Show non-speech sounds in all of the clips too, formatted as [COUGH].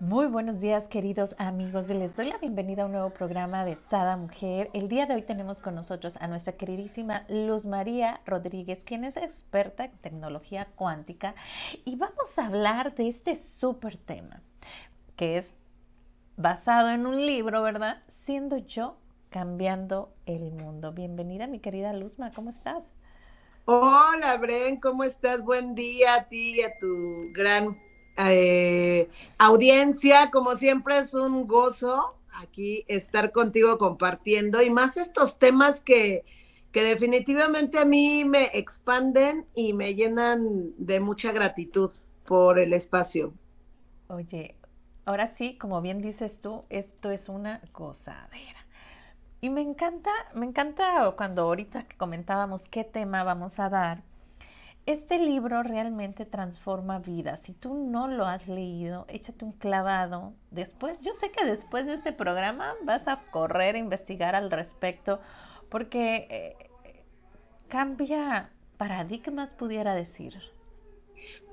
Muy buenos días queridos amigos, les doy la bienvenida a un nuevo programa de Sada Mujer. El día de hoy tenemos con nosotros a nuestra queridísima Luz María Rodríguez, quien es experta en tecnología cuántica y vamos a hablar de este súper tema que es basado en un libro, ¿verdad? Siendo yo cambiando el mundo. Bienvenida mi querida Luzma, ¿cómo estás? Hola Bren, ¿cómo estás? Buen día a ti y a tu gran eh, audiencia, como siempre es un gozo aquí estar contigo compartiendo y más estos temas que, que definitivamente a mí me expanden y me llenan de mucha gratitud por el espacio. Oye, ahora sí, como bien dices tú, esto es una gozadera. Y me encanta, me encanta cuando ahorita que comentábamos qué tema vamos a dar, este libro realmente transforma vidas. Si tú no lo has leído, échate un clavado. Después, yo sé que después de este programa vas a correr a investigar al respecto, porque eh, cambia paradigmas, pudiera decir.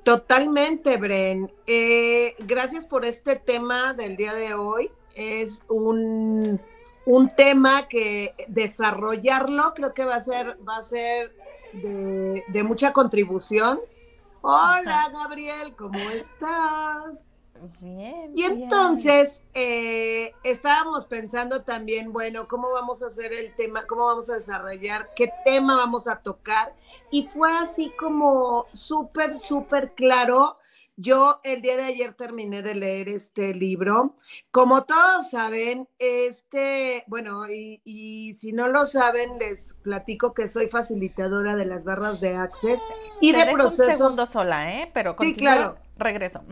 Totalmente, Bren. Eh, gracias por este tema del día de hoy. Es un, un tema que desarrollarlo creo que va a ser, va a ser de, mucha contribución. Hola, Gabriel, ¿cómo estás? Bien. Y entonces eh, estábamos pensando también, bueno, cómo vamos a hacer el tema, cómo vamos a desarrollar, qué tema vamos a tocar. Y fue así como súper, súper claro yo el día de ayer terminé de leer este libro. Como todos saben, este, bueno, y, si no lo saben, les platico que soy facilitadora de las barras de Access y de procesos. Un segundo sola, ¿eh? Pero sí, claro. Regreso.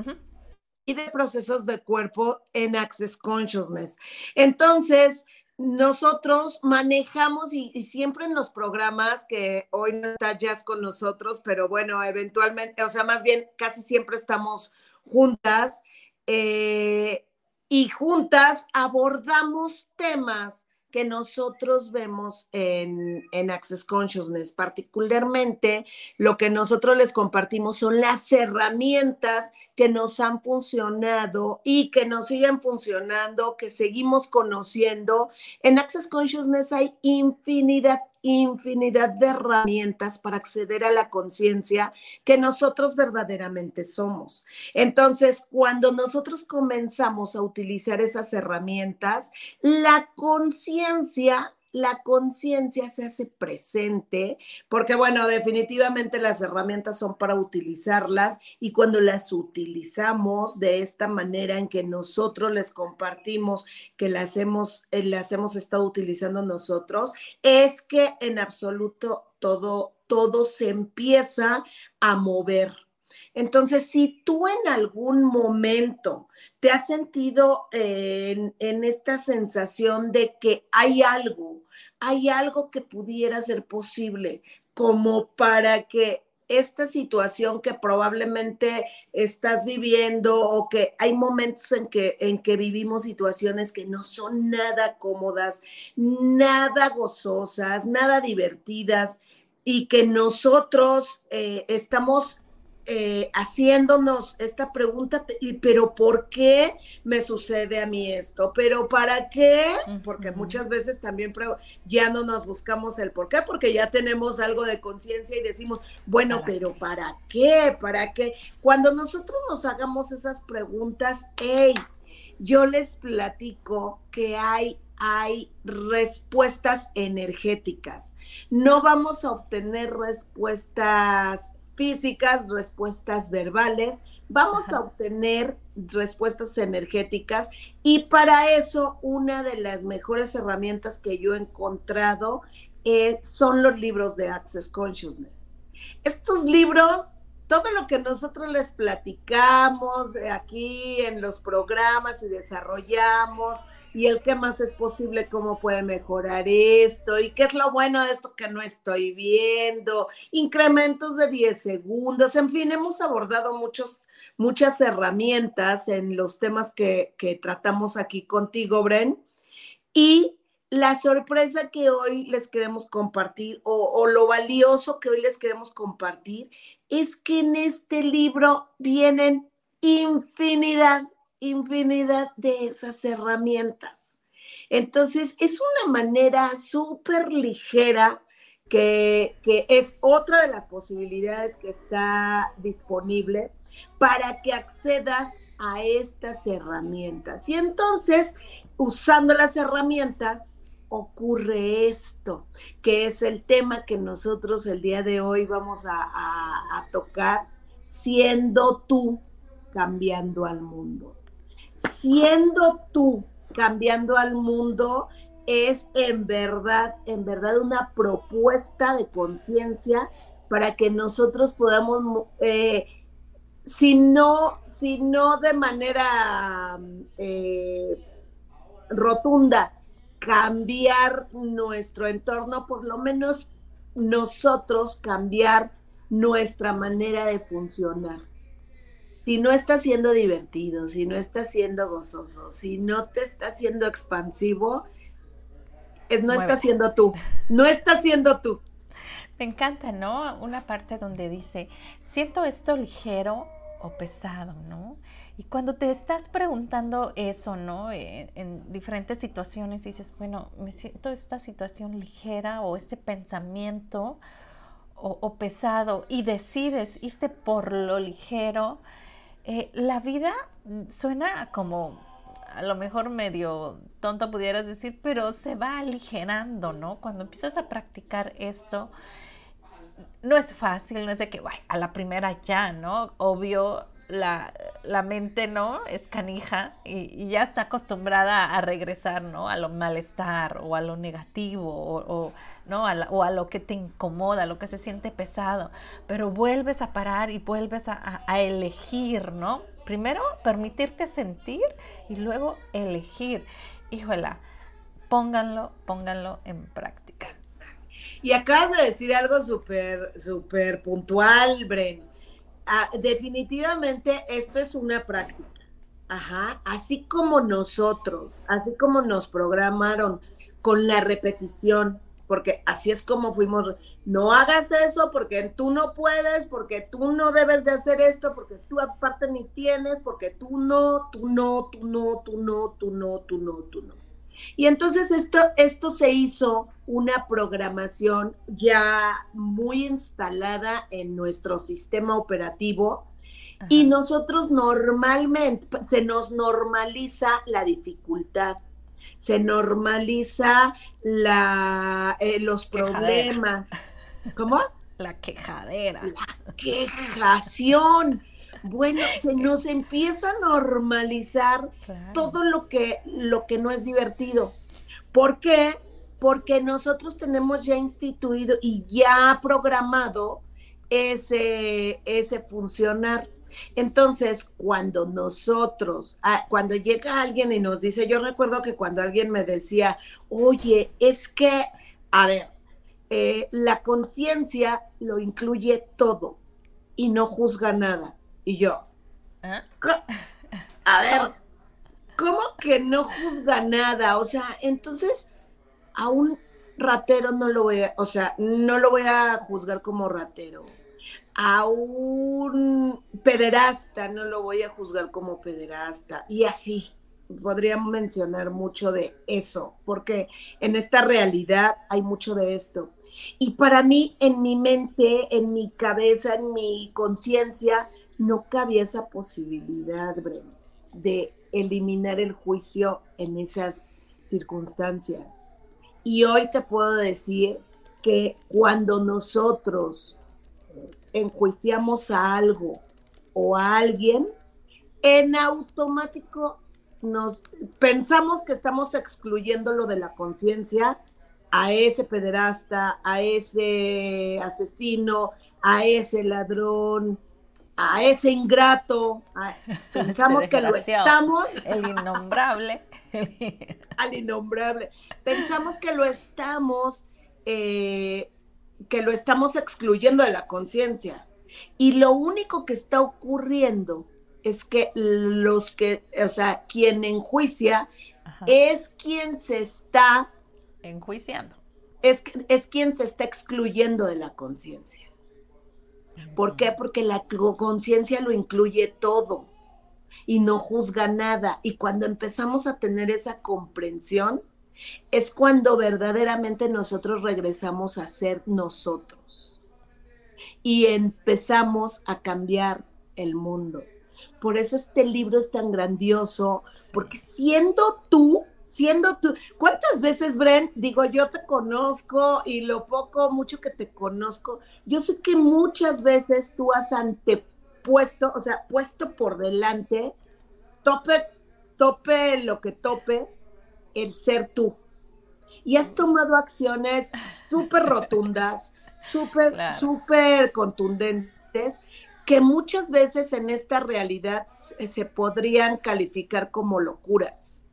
Y de procesos de cuerpo en Access Consciousness. Entonces, nosotros manejamos y, siempre en los programas que hoy no está Jazz con nosotros, pero bueno, eventualmente, o sea, más bien casi siempre estamos juntas eh, y juntas abordamos temas que nosotros vemos en, en, Access Consciousness. Particularmente, lo que nosotros les compartimos son las herramientas que nos han funcionado y que nos siguen funcionando, que seguimos conociendo. En Access Consciousness hay infinidad, infinidad de herramientas para acceder a la conciencia que nosotros verdaderamente somos. Entonces, cuando nosotros comenzamos a utilizar esas herramientas, la conciencia la conciencia se hace presente, porque bueno, definitivamente las herramientas son para utilizarlas y cuando las utilizamos de esta manera en que nosotros les compartimos que las hemos, eh, estado utilizando nosotros, es que en absoluto todo, todo se empieza a mover. Entonces, si tú en algún momento te has sentido en, en, esta sensación de que hay algo hay algo que pudiera ser posible como para que esta situación que probablemente estás viviendo o que hay momentos en que, en que vivimos situaciones que no son nada cómodas, nada gozosas, nada divertidas y que nosotros eh, estamos eh, haciéndonos esta pregunta, pero ¿por qué me sucede a mí esto? ¿Pero para qué? Porque muchas veces también ya no nos buscamos el por qué, porque ya tenemos algo de conciencia y decimos, bueno, pero ¿para qué? ¿Para qué? Cuando nosotros nos hagamos esas preguntas, hey, yo les platico que hay hay respuestas energéticas. No vamos a obtener respuestas físicas, respuestas verbales, vamos a obtener respuestas energéticas y para eso una de las mejores herramientas que yo he encontrado eh, son los libros de Access Consciousness. Estos libros, todo lo que nosotros les platicamos aquí en los programas y desarrollamos, y el qué más es posible, cómo puede mejorar esto y qué es lo bueno de esto que no estoy viendo, incrementos de 10 segundos, en fin, hemos abordado muchos, muchas herramientas en los temas que, que tratamos aquí contigo, Bren. Y la sorpresa que hoy les queremos compartir o, o, lo valioso que hoy les queremos compartir es que en este libro vienen infinidad infinidad de esas herramientas. Entonces, es una manera súper ligera que, que, es otra de las posibilidades que está disponible para que accedas a estas herramientas. Y entonces, usando las herramientas, ocurre esto, que es el tema que nosotros el día de hoy vamos a, tocar, siendo tú cambiando al mundo siendo tú cambiando al mundo es en verdad, en verdad una propuesta de conciencia para que nosotros podamos, eh, si, no, si no de manera eh, rotunda, cambiar nuestro entorno, por lo menos nosotros cambiar nuestra manera de funcionar si no está siendo divertido, si no está siendo gozoso, si no te está siendo expansivo, no está siendo tú, no está siendo tú. Me encanta, ¿no? Una parte donde dice, siento esto ligero o pesado, ¿no? Y cuando te estás preguntando eso, ¿no? Eh, en diferentes situaciones dices, bueno, me siento esta situación ligera o este pensamiento o, o pesado y decides irte por lo ligero, eh, la vida suena como a lo mejor medio tonto pudieras decir, pero se va aligerando, ¿no? Cuando empiezas a practicar esto, no es fácil, no es de que, a la primera ya, ¿no? Obvio, la, la, mente, ¿no? Es canija y, ya está acostumbrada a regresar, ¿no? A lo malestar o a lo negativo o, ¿no? A o a lo que te incomoda, a lo que se siente pesado. Pero vuelves a parar y vuelves a, a elegir, ¿no? Primero permitirte sentir y luego elegir. Híjola, pónganlo, pónganlo en práctica. Y acabas de decir algo súper, súper puntual, Bren Ah, definitivamente esto es una práctica. Ajá, así como nosotros, así como nos programaron con la repetición, porque así es como fuimos, no hagas eso porque tú no puedes, porque tú no debes de hacer esto, porque tú aparte ni tienes, porque tú no, tú no, tú no, tú no, tú no, tú no, tú no. Y entonces esto, esto se hizo una programación ya muy instalada en nuestro sistema operativo y nosotros normalmente se nos normaliza la dificultad, se normaliza la, eh, los problemas. ¿Cómo? [LAUGHS] La quejadera. La quejación. Bueno, se nos empieza a normalizar todo lo que, lo que no es divertido. ¿Por qué? Porque nosotros tenemos ya instituido y ya programado ese, ese funcionar. Entonces, cuando nosotros, ah, cuando llega alguien y nos dice, yo recuerdo que cuando alguien me decía, oye, es que, a ver, eh, la conciencia lo incluye todo y no juzga nada. Y yo, ¿Ah? [LAUGHS] a ver, ¿cómo que no juzga nada? O sea, entonces a un ratero no lo voy a, o sea, no lo voy a juzgar como ratero. A un pederasta no lo voy a juzgar como pederasta. Y así, podría mencionar mucho de eso, porque en esta realidad hay mucho de esto. Y para mí, en mi mente, en mi cabeza, en mi conciencia, no cabía esa posibilidad, de eliminar el juicio en esas circunstancias. Y hoy te puedo decir que cuando nosotros eh, enjuiciamos a algo o a alguien, en automático nos pensamos que estamos excluyéndolo de la conciencia a ese pederasta, a ese asesino, a ese ladrón, a ese ingrato, [LAUGHS] pensamos que lo estamos. El innombrable. [LAUGHS] al innombrable. Pensamos que lo estamos, eh, que lo estamos excluyendo de la conciencia. Y lo único que está ocurriendo es que los que, o sea, quien enjuicia es quien se está enjuiciando. Es, es quien se está excluyendo de la conciencia. ¿Por qué? Porque la conciencia lo incluye todo y no juzga nada. Y cuando empezamos a tener esa comprensión, es cuando verdaderamente nosotros regresamos a ser nosotros y empezamos a cambiar el mundo. Por eso este libro es tan grandioso, porque siendo tú, siendo tú, ¿cuántas veces, Bren, digo, yo te conozco y lo poco, mucho que te conozco, yo sé que muchas veces tú has antepuesto, o sea, puesto por delante, tope, tope lo que tope, el ser tú. Y has tomado acciones súper rotundas, súper, súper contundentes, que muchas veces en esta realidad se podrían calificar como locuras.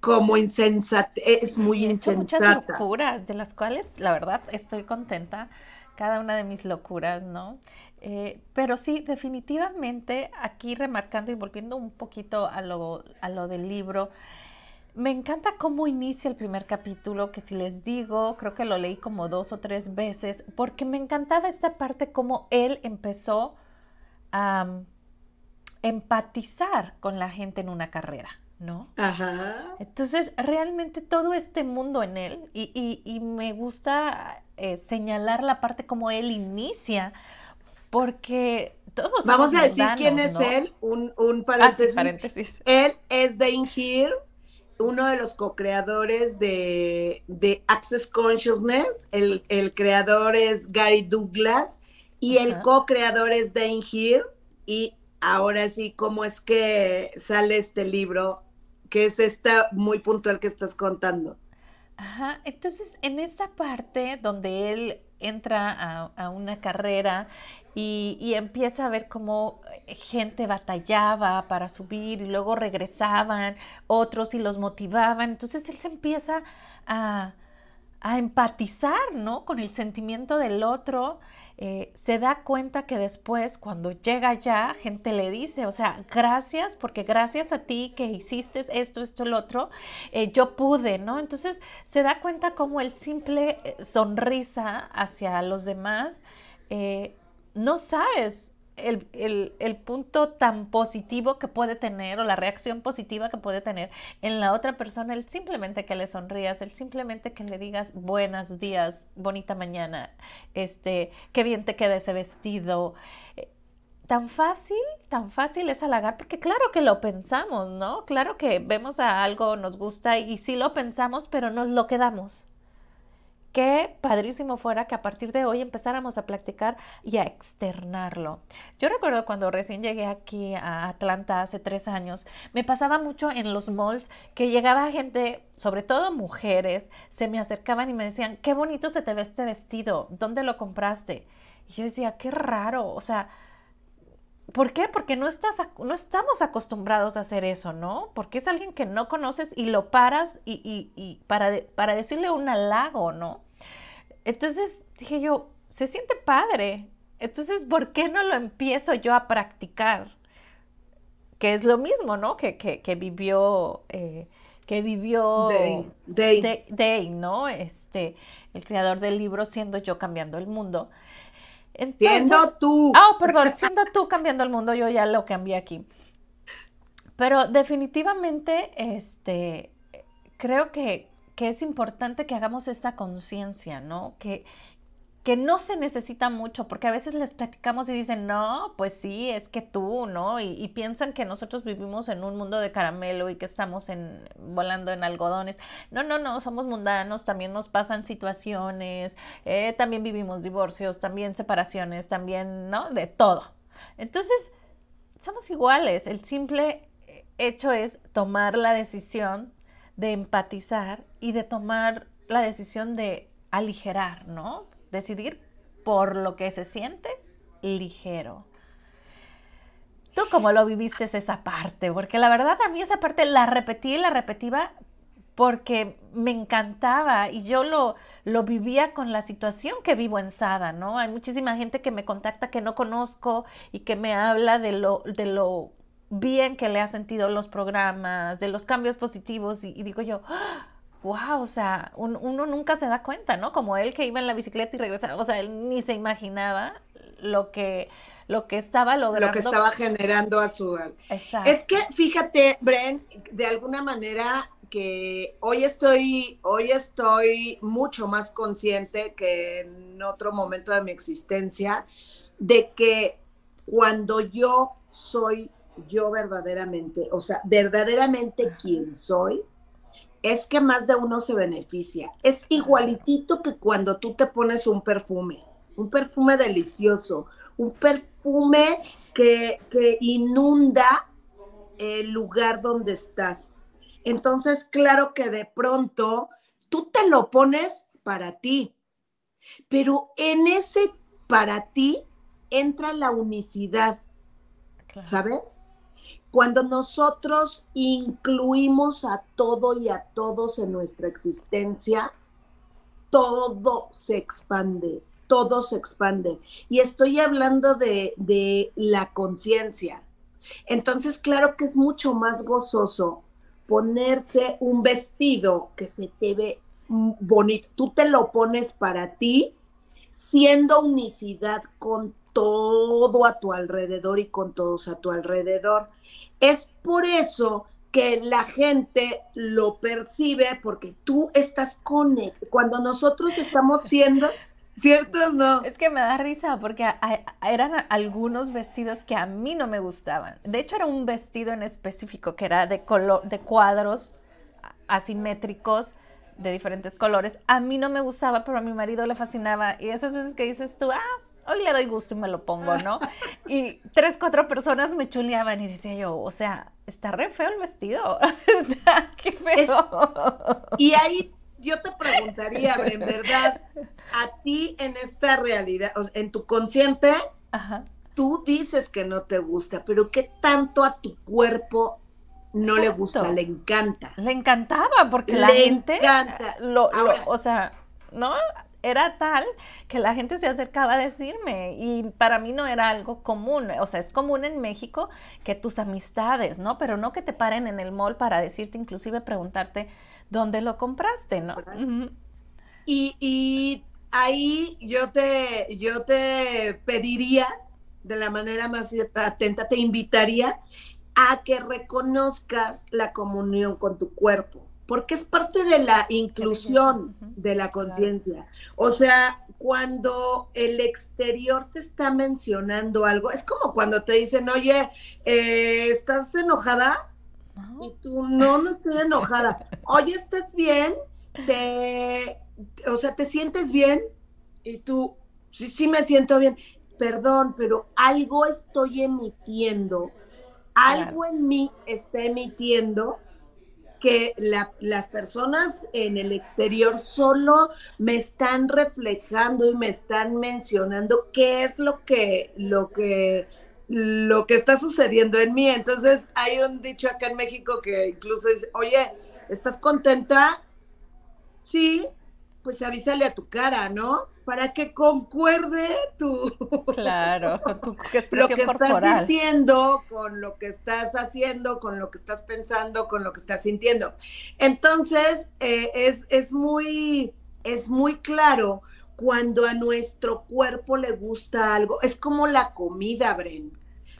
Como insensata, es muy insensata. Muchas locuras, de las cuales la verdad estoy contenta, cada una de mis locuras, ¿no? Eh, pero sí, definitivamente aquí remarcando y volviendo un poquito a lo, a lo del libro, me encanta cómo inicia el primer capítulo, que si les digo, creo que lo leí como dos o tres veces, porque me encantaba esta parte, cómo él empezó a mm, empatizar con la gente en una carrera, ¿no? Ajá. Entonces, realmente todo este mundo en él, y, me gusta eh, señalar la parte como él inicia, porque todos... Vamos a decir quién es él, un, un ah, paréntesis. Él es Dane Here uno de los co-creadores de, Access Consciousness, el, creador es Gary Douglas y el co-creador es Dane Hill. Y ahora sí, ¿cómo es que sale este libro? Que es esta muy puntual que estás contando. Ajá, entonces en esa parte donde él entra a, a una carrera y, empieza a ver cómo gente batallaba para subir y luego regresaban otros y los motivaban. Entonces él se empieza a, empatizar, ¿no? Con el sentimiento del otro. Eh, se da cuenta que después, cuando llega ya, gente le dice, o sea, gracias, porque gracias a ti que hiciste esto, esto, el otro, eh, yo pude, ¿no? Entonces se da cuenta como el simple sonrisa hacia los demás no sabes el, punto tan positivo que puede tener o la reacción positiva que puede tener en la otra persona, el simplemente que le sonrías, el simplemente que le digas buenos días, bonita mañana, este, qué bien te queda ese vestido. Eh, tan fácil, tan fácil es halagar, porque claro que lo pensamos, ¿no? Claro que vemos a algo, nos gusta y sí lo pensamos, pero nos lo quedamos. Qué padrísimo fuera que a partir de hoy empezáramos a practicar y a externarlo. Yo recuerdo cuando recién llegué aquí a Atlanta hace tres años, me pasaba mucho en los malls que llegaba gente, sobre todo mujeres, se me acercaban y me decían, qué bonito se te ve este vestido, ¿dónde lo compraste? Y yo decía, qué raro, o sea, ¿Por qué? Porque no, estás, no estamos acostumbrados a hacer eso, ¿no? Porque es alguien que no conoces y lo paras y, para, para decirle un halago, ¿no? Entonces dije yo, se siente padre. Entonces, ¿por qué no lo empiezo yo a practicar? Que es lo mismo, ¿no? Que, que, vivió, eh, que vivió Day. Day, ¿no? Este, el creador del libro Siendo yo cambiando el mundo siendo tú. Ah, oh, perdón, siendo tú cambiando el mundo, yo ya lo cambié aquí. Pero definitivamente, este, creo que, que es importante que hagamos esta conciencia, ¿no? Que, que no se necesita mucho, porque a veces les platicamos y dicen, no, pues sí, es que tú, ¿no? Y, piensan que nosotros vivimos en un mundo de caramelo y que estamos en, volando en algodones. No, no, no, somos mundanos, también nos pasan situaciones, eh, también vivimos divorcios, también separaciones, también, ¿no? De todo. Entonces, somos iguales, el simple hecho es tomar la decisión de empatizar y de tomar la decisión de aligerar, ¿no? Decidir por lo que se siente ligero, ¿Tú cómo lo viviste esa parte? Porque la verdad a mí esa parte la repetí y la repetía porque me encantaba y yo lo, lo vivía con la situación que vivo en Sada, ¿no? Hay muchísima gente que me contacta que no conozco y que me habla de lo, de lo bien que le ha sentido los programas, de los cambios positivos y, digo yo, wow, o sea, uno nunca se da cuenta, ¿no? Como él que iba en la bicicleta y regresaba, o sea, él ni se imaginaba lo que lo que estaba logrando. Lo que estaba generando a su... Exacto. Es que fíjate, Bren, de alguna manera que hoy estoy, hoy estoy mucho más consciente que en otro momento de mi existencia de que cuando yo soy yo verdaderamente, o sea, verdaderamente quien soy, es que más de uno se beneficia. Es igualitito que cuando tú te pones un perfume, un perfume delicioso, un perfume que, que inunda el lugar donde estás. Entonces, claro que de pronto tú te lo pones para ti, pero en ese para ti entra la unicidad, ¿sabes? Cuando nosotros incluimos a todo y a todos en nuestra existencia, todo se expande, todo se expande. Y estoy hablando de, de la conciencia. Entonces, claro que es mucho más gozoso ponerte un vestido que se te ve bonito. Tú te lo pones para ti, siendo unicidad con todo a tu alrededor y con todos a tu alrededor. Es por eso que la gente lo percibe porque tú estás conectado. Cuando nosotros estamos siendo, ¿cierto no? Es que me da risa porque eran algunos vestidos que a mí no me gustaban. De hecho, era un vestido en específico que era de, color, de cuadros asimétricos de diferentes colores. A mí no me gustaba, pero a mi marido le fascinaba. Y esas veces que dices tú, ah, hoy le doy gusto y me lo pongo, ¿no? Y tres, cuatro personas me chuleaban y decía yo, o sea, está re feo el vestido. [LAUGHS] qué feo. y ahí yo te preguntaría, en verdad, a ti en esta realidad, en tu consciente, tú dices que no te gusta, pero ¿qué tanto a tu cuerpo no le gusta? Le encanta. Le encantaba porque la gente encanta. Lo, o sea, ¿no? Era tal que la gente se acercaba a decirme y para mí no era algo común, o sea, es común en México que tus amistades, ¿no? Pero no que te paren en el mall para decirte, inclusive preguntarte dónde lo compraste, ¿no? y, y, ahí yo te, yo te pediría de la manera más atenta, te invitaría a que reconozcas la comunión con tu cuerpo porque es parte de la inclusión de la conciencia. O sea, cuando el exterior te está mencionando algo, es como cuando te dicen, oye, eh, ¿estás enojada? Y tú, no, no estoy enojada. Oye, ¿estás bien? Te, o sea, ¿te sientes bien? Y tú, sí, sí me siento bien. Perdón, pero algo estoy emitiendo, algo en mí está emitiendo que las personas en el exterior solo me están reflejando y me están mencionando qué es lo que, lo que, lo que está sucediendo en mí. Entonces hay un dicho acá en México que incluso dice, oye, ¿estás contenta? Sí, pues avísale a tu cara, ¿no? Para que concuerde tu... [LAUGHS] Claro, con tu expresión Lo que estás diciendo, con lo que estás haciendo, con lo que estás pensando, con lo que estás sintiendo. Entonces, eh, es, es, muy, es muy claro cuando a nuestro cuerpo le gusta algo. Es como la comida, Bren.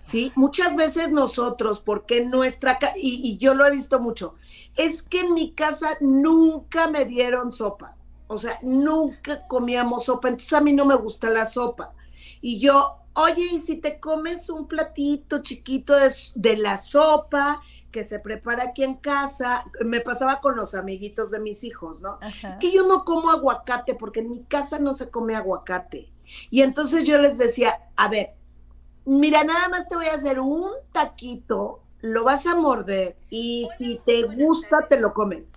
¿Sí? Muchas veces nosotros, porque nuestra... Y, y yo lo he visto mucho, es que en mi casa nunca me dieron sopa o sea, nunca comíamos sopa, entonces a mí no me gusta la sopa. Y yo, oye, ¿y si te comes un platito chiquito de, la sopa que se prepara aquí en casa? Me pasaba con los amiguitos de mis hijos, ¿no? Es que yo no como aguacate porque en mi casa no se come aguacate. Y entonces yo les decía, a ver, mira, nada más te voy a hacer un taquito, lo vas a morder y si te gusta, te lo comes.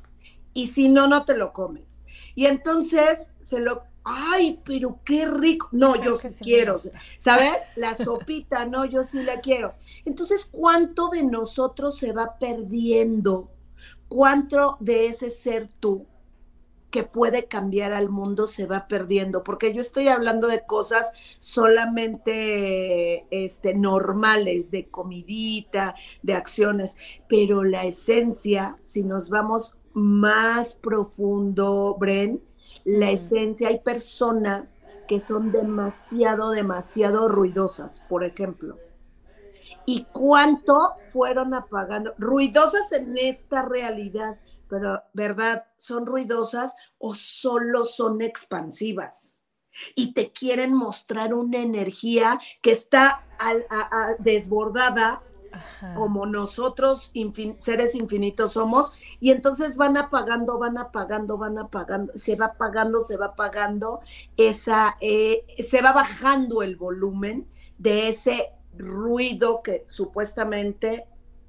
Y si no, no te lo comes. Y entonces se lo, ay, pero qué rico. No, yo sí quiero, ¿sabes? [LAUGHS] La sopita, no, yo sí la quiero. Entonces, ¿cuánto de nosotros se va perdiendo? ¿Cuánto de ese ser tú que puede cambiar al mundo se va perdiendo, porque yo estoy hablando de cosas solamente este, normales, de comidita, de acciones, pero la esencia, si nos vamos más profundo, Bren, la esencia, hay personas que son demasiado, demasiado ruidosas, por ejemplo. ¿Y cuánto fueron apagando? Ruidosas en esta realidad pero ¿verdad? ¿Son ruidosas o solo son expansivas? Y te quieren mostrar una energía que está desbordada como nosotros seres infinitos somos, y entonces van apagando, van apagando, van apagando, se va apagando, se va apagando, esa, eh, se va bajando el volumen de ese ruido que supuestamente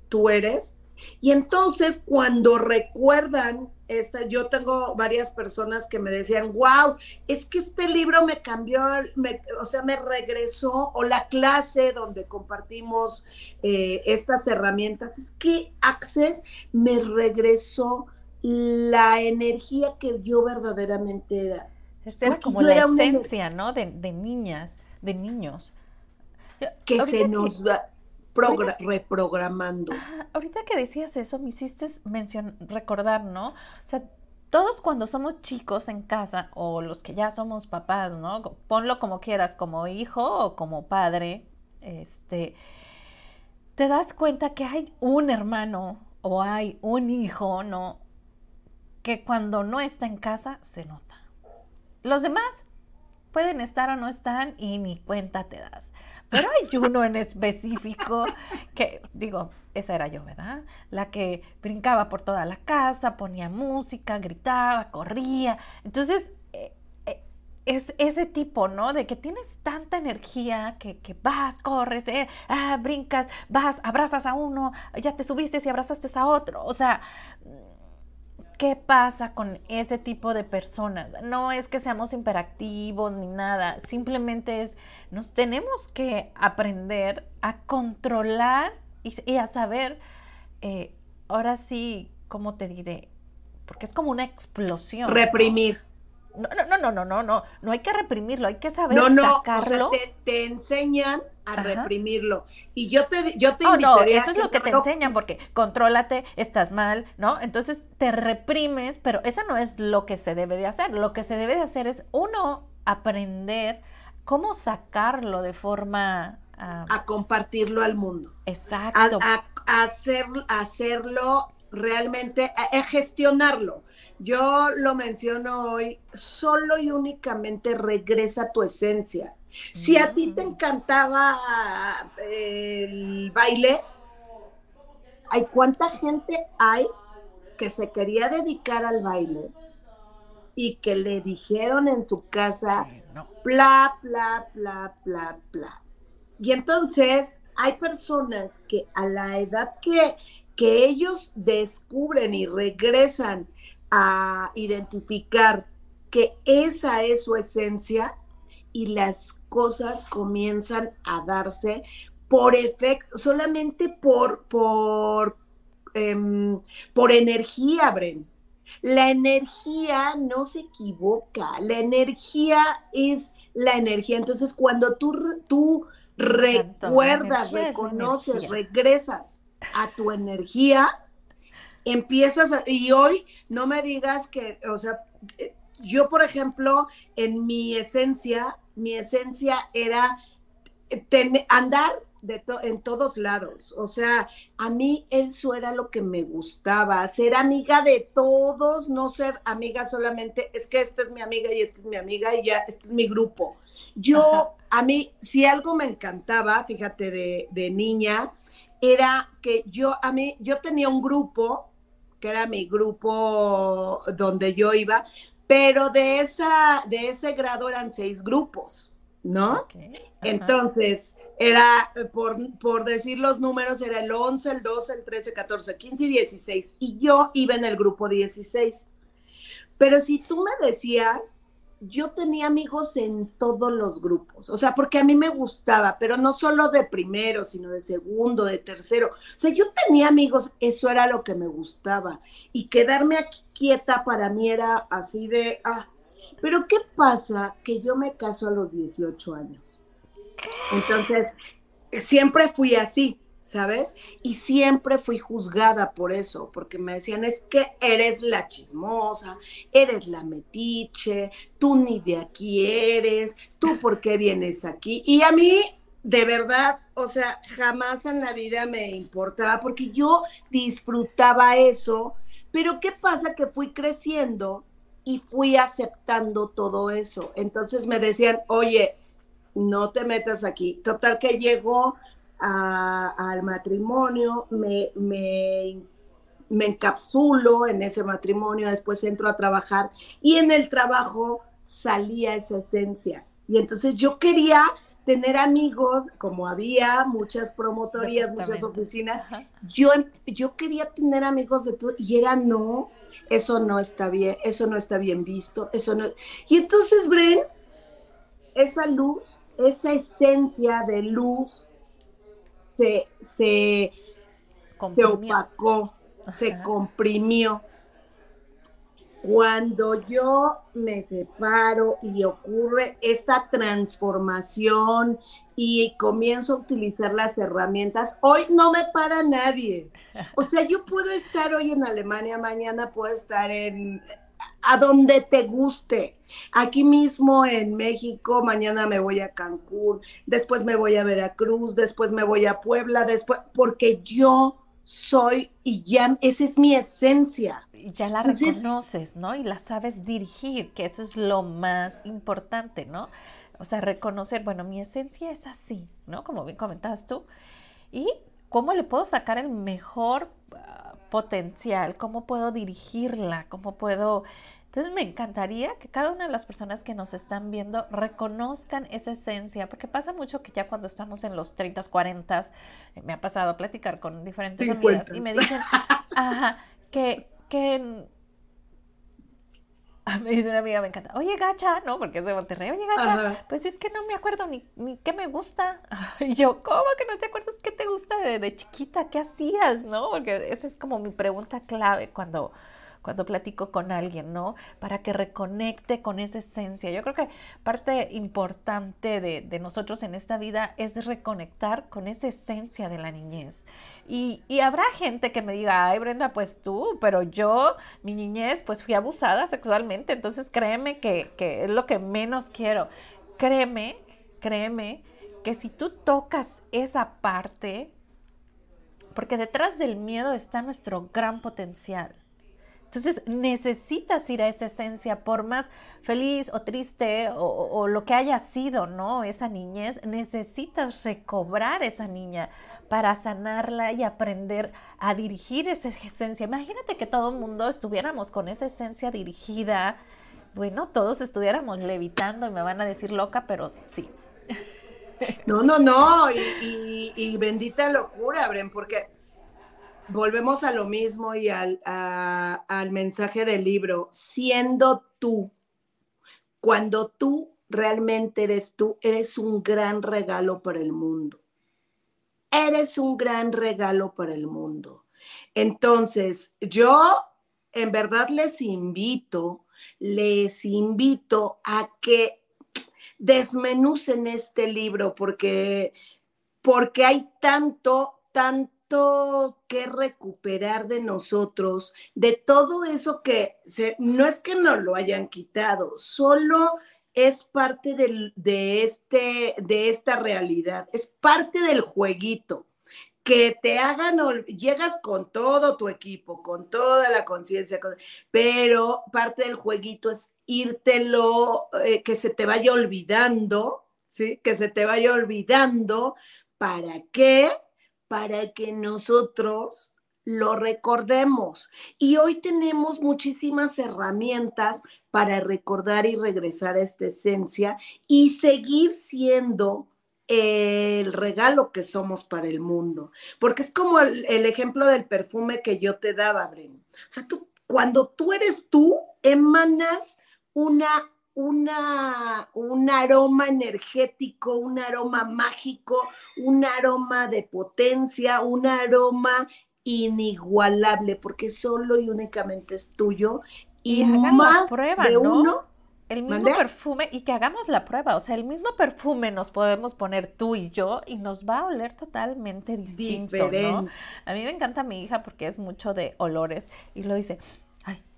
tú eres, y entonces cuando recuerdan esta, yo tengo varias personas que me decían, wow, es que este libro me cambió, o sea, me regresó, o la clase donde compartimos eh, estas herramientas, es que Access me regresó la energía que yo verdaderamente era. Esta era como la esencia, ¿no? De, niñas, de niños. Que se nos va reprogramando. ahorita que decías eso, me hiciste recordar, ¿no? O sea, todos cuando somos chicos en casa, o los que ya somos papás, ¿no? Ponlo como quieras, como hijo o como padre, este, te das cuenta que hay un hermano o hay un hijo, ¿no? Que cuando no está en casa se nota. Los demás pueden estar o no están y ni cuenta te das. Pero hay uno en específico que, digo, esa era yo, ¿verdad? La que brincaba por toda la casa, ponía música, gritaba, corría. Entonces, eh, eh, es ese tipo, ¿no? De que tienes tanta energía que, vas, corres, eh, ah, brincas, vas, abrazas a uno, ya te subiste y abrazaste a otro. O sea, ¿Qué pasa con ese tipo de personas? No es que seamos imperactivos ni nada, simplemente es, nos tenemos que aprender a controlar y, a saber, eh, ahora sí, ¿cómo te diré? Porque es como una explosión. Reprimir. No, no, no, no, no, no hay que reprimirlo, hay que saber no, no, sacarlo. O sea, te, enseñan a reprimirlo. Y yo te, yo te oh, no, eso es lo que te enseñan, porque contrólate, estás mal, ¿no? Entonces te reprimes, pero eso no es lo que se debe de hacer. Lo que se debe de hacer es, uno, aprender cómo sacarlo de forma... Ah, a compartirlo al mundo. Exacto. A, hacer, hacerlo realmente, a gestionarlo yo lo menciono hoy, solo y únicamente regresa tu esencia. Si a ti te mm. encantaba el baile, hay cuánta gente hay que se quería dedicar al baile y que le dijeron en su casa, bla, bla, bla, bla, bla. Y entonces hay personas que a la edad que, que ellos descubren y regresan a identificar que esa es su esencia y las cosas comienzan a darse por efecto, solamente por, por, em, por energía, Bren. La energía no se equivoca, la energía es la energía. Entonces, cuando tú, tú recuerdas, reconoces, regresas a tu energía, empiezas, y hoy no me digas que, o sea, yo, por ejemplo, en mi esencia, mi esencia era andar de en todos lados. O sea, a mí eso era lo que me gustaba, ser amiga de todos, no ser amiga solamente, es que esta es mi amiga y esta es mi amiga y ya, este es mi grupo. Yo, a mí, si algo me encantaba, fíjate, de, de niña, era que yo, a mí, yo tenía un grupo que era mi grupo donde yo iba, pero de, esa, de ese grado eran seis grupos, ¿no? Entonces, era, por, por decir los números, era el 11, el 12, el 13, 14, 15 y 16, y yo iba en el grupo 16. Pero si tú me decías, yo tenía amigos en todos los grupos, o sea, porque a mí me gustaba, pero no solo de primero, sino de segundo, de tercero. O sea, yo tenía amigos, eso era lo que me gustaba. Y quedarme aquí quieta para mí era así de, ah, pero ¿qué pasa? Que yo me caso a los 18 años. Entonces, siempre fui así. ¿Sabes? Y siempre fui juzgada por eso, porque me decían, es que eres la chismosa, eres la metiche, tú ni de aquí eres, tú por qué vienes aquí. Y a mí, de verdad, o sea, jamás en la vida me importaba, porque yo disfrutaba eso, pero ¿qué pasa? Que fui creciendo y fui aceptando todo eso. Entonces me decían, oye, no te metas aquí. Total que llegó al matrimonio, me, me, me encapsulo en ese matrimonio, después entro a trabajar y en el trabajo salía esa esencia. Y entonces yo quería tener amigos, como había muchas promotorías, muchas oficinas, yo, yo quería tener amigos de todo y era no, eso no está bien, eso no está bien visto, eso no. Y entonces, Bren, esa luz, esa esencia de luz se, se, opacó, se comprimió. Cuando yo me separo y ocurre esta transformación y comienzo a utilizar las herramientas, hoy no me para nadie. O sea, yo puedo estar hoy en Alemania, mañana puedo estar en a donde te guste. Aquí mismo en México, mañana me voy a Cancún, después me voy a Veracruz, después me voy a Puebla, después, porque yo soy y ya, esa es mi esencia. Ya la reconoces, ¿no? Y la sabes dirigir, que eso es lo más importante, ¿no? O sea, reconocer, bueno, mi esencia es así, ¿no? Como bien comentabas tú. Y cómo le puedo sacar el mejor ah, potencial, cómo puedo dirigirla, cómo puedo entonces me encantaría que cada una de las personas que nos están viendo reconozcan esa esencia, porque pasa mucho que ya cuando estamos en los 30, 40, eh, me ha pasado a platicar con diferentes amigas y me dicen, ajá, que, que [LAUGHS] me dice una amiga, me encanta, oye, gacha, ¿no? Porque es de Monterrey, oye, gacha, pues es que no me acuerdo ni, ni qué me gusta. [LAUGHS] Y yo, ¿cómo que no te acuerdas qué te gusta de, de chiquita? ¿Qué hacías, no? Porque esa es como mi pregunta clave cuando, cuando platico con alguien, ¿no? Para que reconecte con esa esencia. Yo creo que parte importante de, nosotros en esta vida es reconectar con esa esencia de la niñez. Y, habrá gente que me diga, ay Brenda, pues tú, pero yo, mi niñez, pues fui abusada sexualmente, entonces créeme que, que es lo que menos quiero. Créeme, créeme que si tú tocas esa parte, porque detrás del miedo está nuestro gran potencial. Entonces necesitas ir a esa esencia, por más feliz o triste o, lo que haya sido, ¿no? Esa niñez, necesitas recobrar esa niña para sanarla y aprender a dirigir esa esencia. Imagínate que todo el mundo estuviéramos con esa esencia dirigida. Bueno, todos estuviéramos levitando y me van a decir loca, pero sí. No, no, no, y, y bendita locura, Bren, porque volvemos a lo mismo y al, al mensaje del libro, siendo tú, cuando tú realmente eres tú, eres un gran regalo para el mundo. Eres un gran regalo para el mundo. Entonces, yo en verdad les invito, les invito a que desmenucen este libro porque porque hay tanto, tanto que recuperar de nosotros, de todo eso que no es que nos lo hayan quitado, solo es parte de, este, de esta realidad, es parte del jueguito. Que te hagan, llegas con todo tu equipo, con toda la conciencia, pero parte del jueguito es írtelo, eh, que se te vaya olvidando, ¿sí? Que se te vaya olvidando. ¿Para qué? Para que nosotros lo recordemos. Y hoy tenemos muchísimas herramientas para recordar y regresar a esta esencia y seguir siendo el regalo que somos para el mundo. Porque es como el, ejemplo del perfume que yo te daba, Bren. O sea, tú, cuando tú eres tú, emanas una una, un aroma energético, un aroma mágico, un aroma de potencia, un aroma inigualable, porque solo y únicamente es tuyo. Y, más de uno el mismo perfume y que hagamos la prueba, o sea, el mismo perfume nos podemos poner tú y yo y nos va a oler totalmente distinto, ¿no? A mí me encanta mi hija porque es mucho de olores y lo dice,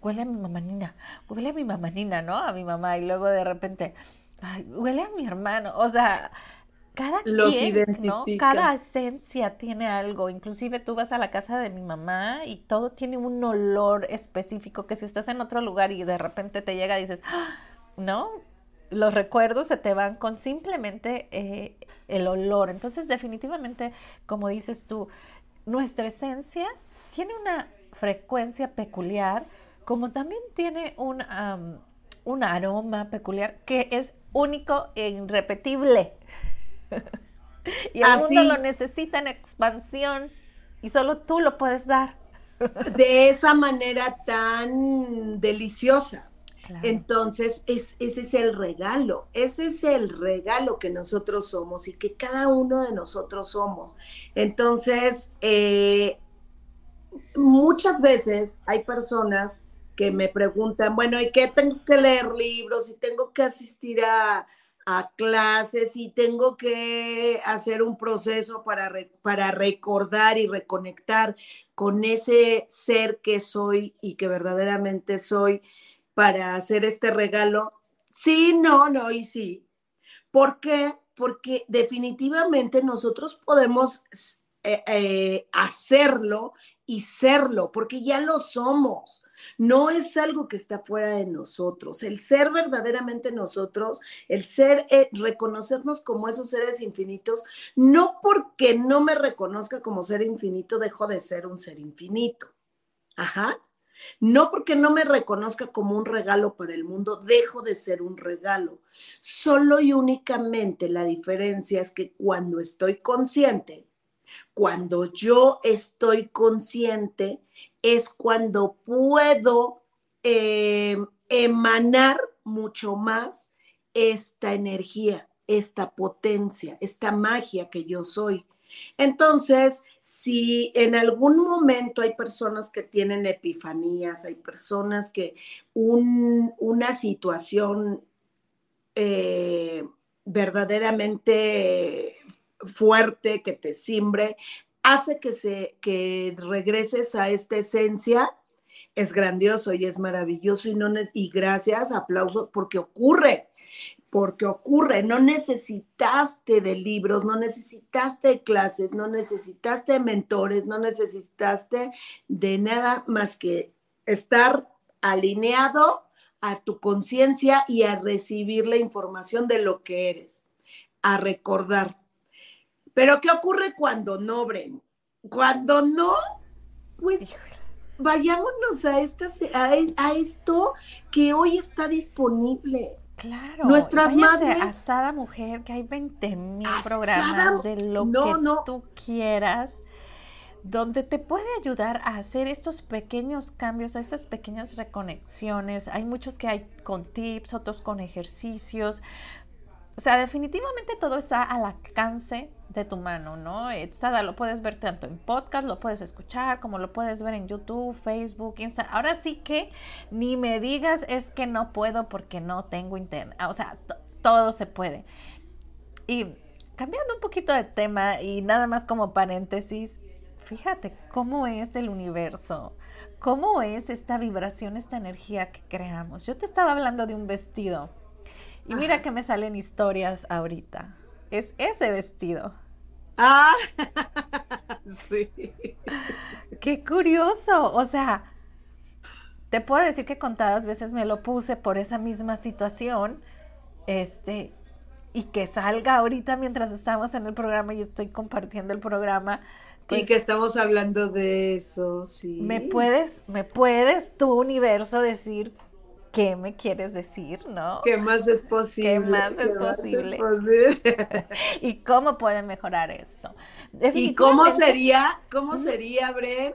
huele a mi mamanina, huele a mi mamanina, ¿no? A mi mamá y luego de repente, ay, huele a mi hermano, o sea, cada quien, ¿no? Cada esencia tiene algo. Inclusive tú vas a la casa de mi mamá y todo tiene un olor específico que si estás en otro lugar y de repente te llega y dices, ¡Ah! ¿no? Los recuerdos se te van con simplemente eh, el olor. Entonces, definitivamente, como dices tú, nuestra esencia tiene una frecuencia peculiar, como también tiene un, un aroma peculiar que es único e irrepetible. [LAUGHS] y el mundo lo necesita en expansión y solo tú lo puedes dar. [LAUGHS] de esa manera tan deliciosa. Entonces, ese es el regalo, ese es el regalo que nosotros somos y que cada uno de nosotros somos. Entonces, eh, muchas veces hay personas que me preguntan, bueno, ¿y qué tengo que leer libros y tengo que asistir a, clases y tengo que hacer un proceso para, para recordar y reconectar con ese ser que soy y que verdaderamente soy? para hacer este regalo? Sí, no, no y sí. ¿Por qué? Porque definitivamente nosotros podemos eh, eh, hacerlo y serlo, porque ya lo somos. No es algo que está fuera de nosotros. El ser verdaderamente nosotros, el ser, eh, reconocernos como esos seres infinitos, no porque no me reconozca como ser infinito, dejo de ser un ser infinito. Ajá. No porque no me reconozca como un regalo para el mundo, dejo de ser un regalo. Solo y únicamente la diferencia es que cuando estoy consciente, cuando yo estoy consciente, es cuando puedo eh, emanar mucho más esta energía, esta potencia, esta magia que yo soy. Entonces, si en algún momento hay personas que tienen epifanías, hay personas que una situación eh, verdaderamente fuerte que te simbre, hace que, se, que regreses a esta esencia, es grandioso y es maravilloso y, no, y gracias, aplausos, porque ocurre porque ocurre, no necesitaste de libros, no necesitaste de clases, no necesitaste de mentores, no necesitaste de nada más que estar alineado a tu conciencia y a recibir la información de lo que eres, a recordar. Pero ¿qué ocurre cuando no, Bren? Cuando no, pues vayámonos a, esta, a esto que hoy está disponible Claro. Nuestras madres. Asada Mujer, que hay 20 mil programas de lo que tú quieras, donde te puede ayudar a hacer estos pequeños cambios, esas pequeñas reconexiones. Hay muchos que hay con tips, otros con ejercicios. O sea, definitivamente todo está al alcance de tu mano, ¿no? Sada lo puedes ver tanto en podcast, lo puedes escuchar, como lo puedes ver en YouTube, Facebook, Instagram. Ahora sí que ni me digas es que no puedo porque no tengo internet. O sea, todo se puede. Y cambiando un poquito de tema y nada más como paréntesis, fíjate cómo es el universo, cómo es esta vibración, esta energía que creamos. Yo te estaba hablando de un vestido y mira que me salen historias ahorita. Es ese vestido. Ah, [LAUGHS] sí. Qué curioso. O sea, te puedo decir que contadas veces me lo puse por esa misma situación. Este, y que salga ahorita mientras estamos en el programa y estoy compartiendo el programa. y pues que estamos hablando de eso, sí. Me puedes, me puedes tu universo decir ¿qué me quieres decir, no? ¿Qué más es posible? ¿Qué más es posible? [LAUGHS] ¿Y cómo pueden mejorar esto? ¿Y cómo sería, cómo sería, Bren,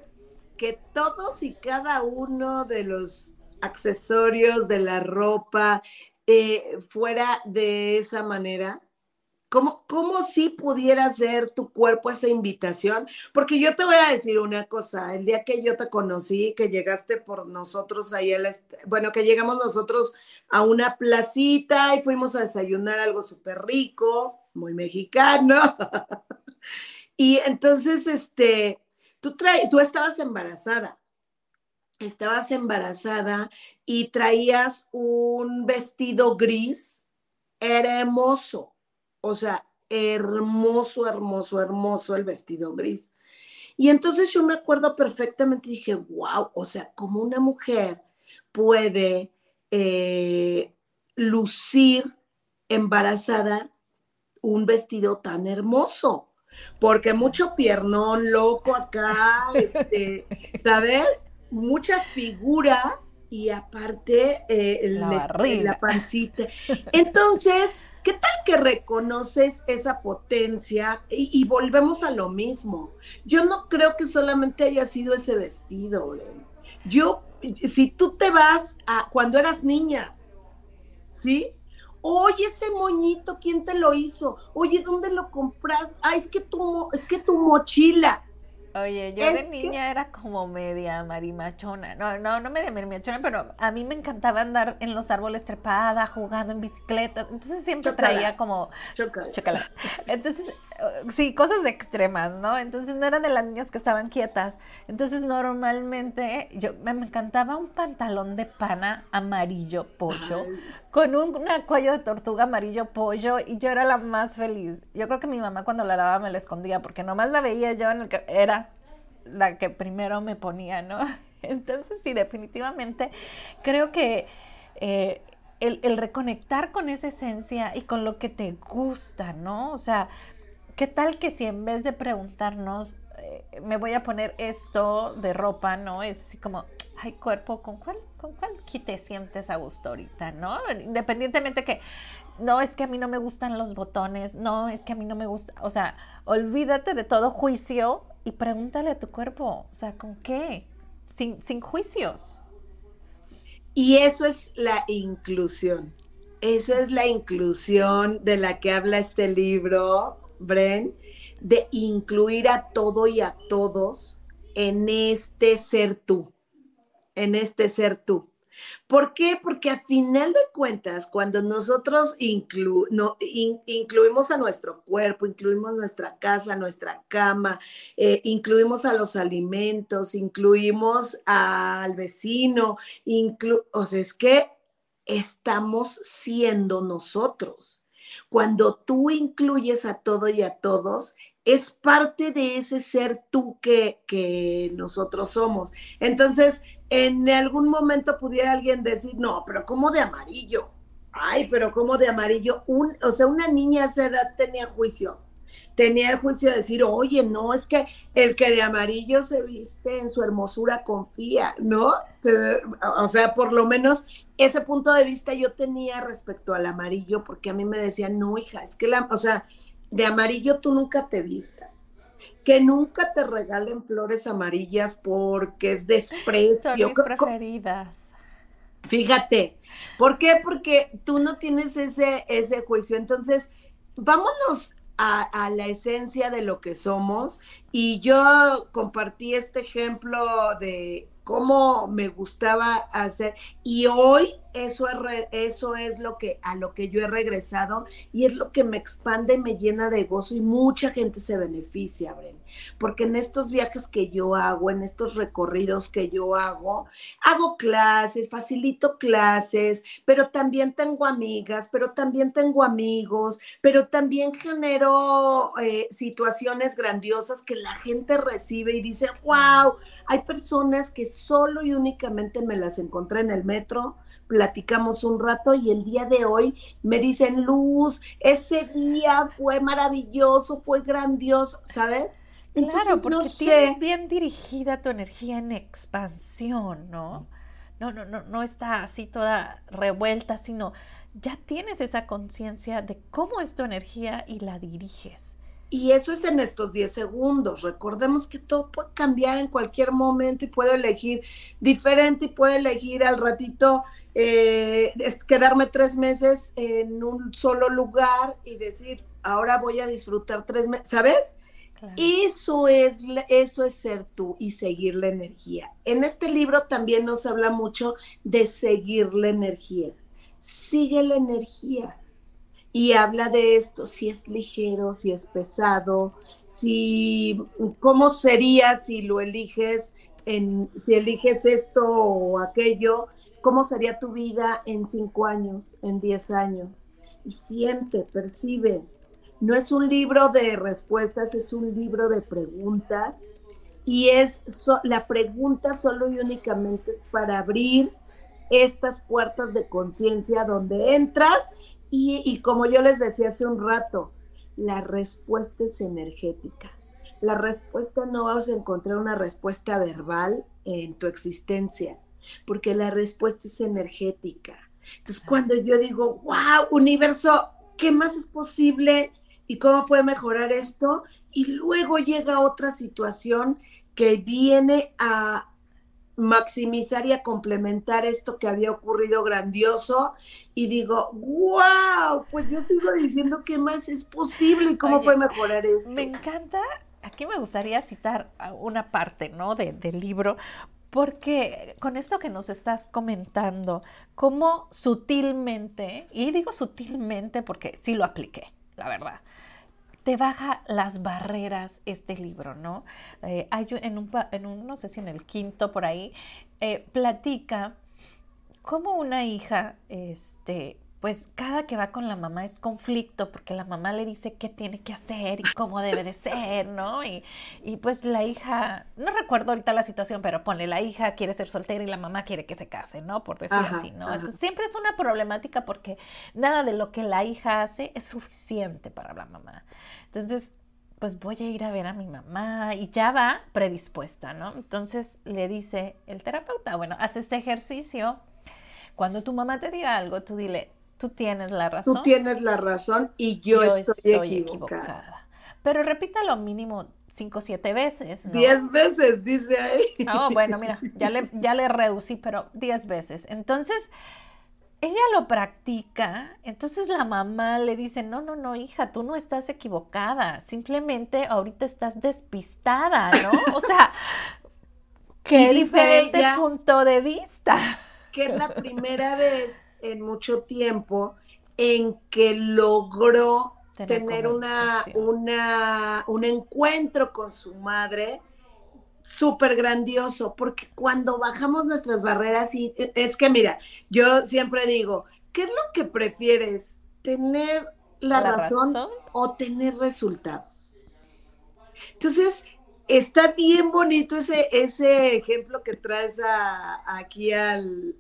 que todos y cada uno de los accesorios de la ropa, eh, fuera de esa manera? ¿Cómo, ¿Cómo si pudiera ser tu cuerpo esa invitación? Porque yo te voy a decir una cosa, el día que yo te conocí, que llegaste por nosotros ahí, bueno, que llegamos nosotros a una placita y fuimos a desayunar algo súper rico, muy mexicano. [LAUGHS] y entonces, este, tú, tú estabas embarazada, estabas embarazada y traías un vestido gris hermoso, o sea, hermoso, hermoso, hermoso el vestido gris. Y entonces yo me acuerdo perfectamente, dije, wow, o sea, como una mujer puede eh, lucir embarazada un vestido tan hermoso. Porque mucho piernón loco acá, [LAUGHS] este, ¿sabes? Mucha figura y aparte eh, la, pancita. Entonces, ¿qué tal que reconoces esa potencia? Y, volvemos a lo mismo. Yo no creo que solamente haya sido ese vestido, Yo, si tú te vas a cuando eras niña, ¿sí? Oye, ese moñito, ¿quién te lo hizo? Oye, ¿dónde lo compraste? Ah, es que tu, es que tu mochila. Oye, yo de niña era como media marimachona. No, no, no media marimachona, pero a mí me encantaba andar en los árboles trepada, jugando en bicicleta. Entonces siempre traía como chocolate. Entonces, uh, sí, cosas extremas, ¿no? Entonces no eran de las niñas que estaban quietas. Entonces normalmente yo me, encantaba un pantalón de pana amarillo pollo con un cuello de tortuga amarillo pollo y yo era la más feliz. Yo creo que mi mamá cuando la lavaba me la escondía porque nomás la veía yo en el que era la que primero me ponía, ¿no? [LAUGHS] Entonces sí, definitivamente creo que eh, el, reconectar con esa esencia y con lo que te gusta, ¿no? O sea, ¿qué tal que si en vez de preguntarnos, me voy a poner esto de ropa, ¿no? Es así como, ay, cuerpo, ¿con cuál, con cuál te sientes a gusto ahorita, ¿no? Independientemente que, no, es que a mí no me gustan los botones, no, es que a mí no me gusta, o sea, olvídate de todo juicio y pregúntale a tu cuerpo, o sea, ¿con qué? Sin, sin juicios. Y eso es la inclusión. Eso es la inclusión de la que habla este libro, Bren, de incluir a todo y a todos en este ser tú, en este ser tú. ¿Por qué? Porque a final de cuentas, cuando nosotros incluimos a nuestro cuerpo, incluimos nuestra casa, nuestra cama, eh, incluimos a los alimentos, incluimos al vecino, o sea, es que estamos siendo nosotros. Cuando tú incluyes a todo y a todos, es parte de ese ser tú que, que nosotros somos. Entonces, en algún momento pudiera alguien decir, no, pero ¿cómo de amarillo? Ay, pero ¿cómo de amarillo? Un, o sea, una niña a esa edad tenía juicio. Tenía el juicio de decir, oye, no, es que el que de amarillo se viste en su hermosura confía, ¿no? O sea, por lo menos ese punto de vista yo tenía respecto al amarillo, porque a mí me decían, no, hija, es que la, o sea, de amarillo tú nunca te vistas que nunca te regalen flores amarillas porque es desprecio. Son mis preferidas. Fíjate, ¿por qué? Porque tú no tienes ese, ese juicio. Entonces, vámonos a, a, la esencia de lo que somos. Y yo compartí este ejemplo de cómo me gustaba hacer. Y hoy eso es, eso es lo que, a lo que yo he regresado y es lo que me expande y me llena de gozo y mucha gente se beneficia, Bren. Porque en estos viajes que yo hago, en estos recorridos que yo hago, hago clases, facilito clases, pero también tengo amigas, pero también tengo amigos, pero también genero eh, situaciones grandiosas que la gente recibe y dice, wow, hay personas que solo y únicamente me las encontré en el metro, platicamos un rato y el día de hoy me dicen, Luz, ese día fue maravilloso, fue grandioso, ¿sabes? claro, porque tienes bien dirigida tu energía en expansión, ¿no? No, no, no, no está así toda revuelta, sino ya tienes esa conciencia de cómo es tu energía y la diriges. Y eso es en estos 10 segundos. Recordemos que todo puede cambiar en cualquier momento y puedo elegir diferente y puedo elegir al ratito eh, quedarme tres meses en un solo lugar y decir, ahora voy a disfrutar tres meses, ¿sabes? Eso es, eso es ser tú y seguir la energía. En este libro también nos habla mucho de seguir la energía. Sigue la energía. Y habla de esto, si es ligero, si es pesado, si cómo sería si lo eliges en, si eliges esto o aquello, cómo sería tu vida en cinco años, en diez años. Y siente, percibe, no es un libro de respuestas, es un libro de preguntas y es la pregunta solo y únicamente es para abrir estas puertas de conciencia donde entras y, y, como yo les decía hace un rato, la respuesta es energética. La respuesta no vas a encontrar una respuesta verbal en tu existencia, porque la respuesta es energética. Entonces, cuando yo digo, wow, universo, ¿qué más es posible? y cómo puede mejorar esto. Y luego llega otra situación que viene a maximizar y a complementar esto que había ocurrido grandioso y digo, wow, pues yo sigo diciendo qué más es posible y cómo puede mejorar esto. Me encanta, aquí me gustaría citar una parte, ¿no? del libro, porque con esto que nos estás comentando, cómo sutilmente, y digo sutilmente porque sí lo apliqué, la verdad, te baja las barreras este libro, ¿no? Eh, hay en un, en un, no sé si en el quinto por ahí, eh, platica cómo una hija, este, pues cada que va con la mamá es conflicto porque la mamá le dice qué tiene que hacer y cómo debe de ser, ¿no? Y, y, pues la hija, no recuerdo ahorita la situación, pero pone, la hija quiere ser soltera y la mamá quiere que se case, ¿no? Por decir así, ¿no? Entonces siempre es una problemática porque nada de lo que la hija hace es suficiente para la mamá. Entonces, pues voy a ir a ver a mi mamá y ya va predispuesta, ¿no? Entonces le dice el terapeuta, bueno, haz este ejercicio. Cuando tu mamá te diga algo, tú dile, tú tienes la razón. Tú tienes la razón y yo, estoy, equivocada. Pero repita lo mínimo cinco o siete veces. ¿no? Diez veces, dice ahí. Oh, bueno, mira, ya le, ya le reducí, pero diez veces. Entonces, ella lo practica, entonces la mamá le dice, no, no, no, hija, tú no estás equivocada, simplemente ahorita estás despistada, ¿no? O sea, [LAUGHS] qué diferente punto de vista. Que es la primera vez en mucho tiempo en que logró tener, una, una, un encuentro con su madre súper grandioso, porque cuando bajamos nuestras barreras, y e, es que mira, yo siempre digo, ¿qué es lo que prefieres? ¿Tener la, razón, o tener resultados? Entonces, está bien bonito ese, ese ejemplo que traes aquí al,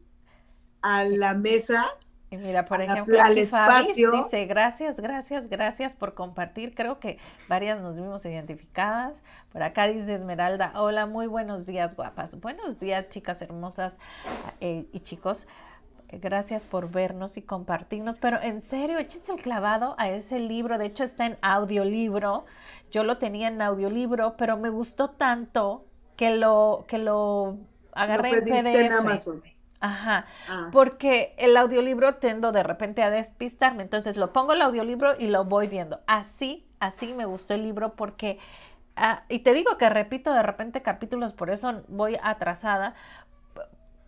a la mesa y mira, por ejemplo, al espacio. dice, gracias, gracias, gracias por compartir. Creo que varias nos vimos identificadas. Por acá dice Esmeralda, hola, muy buenos días, guapas. Buenos días, chicas hermosas eh, y chicos. Gracias por vernos y compartirnos. Pero en serio, echaste el clavado a ese libro. De hecho, está en audiolibro. Yo lo tenía en audiolibro, pero me gustó tanto que lo, que lo agarré en PDF. En Amazon. Ajá, ah. porque el audiolibro tendo de repente a despistarme, entonces lo pongo el audiolibro y lo voy viendo. Así, así me gustó el libro porque, ah, y te digo que repito de repente capítulos, por eso voy atrasada.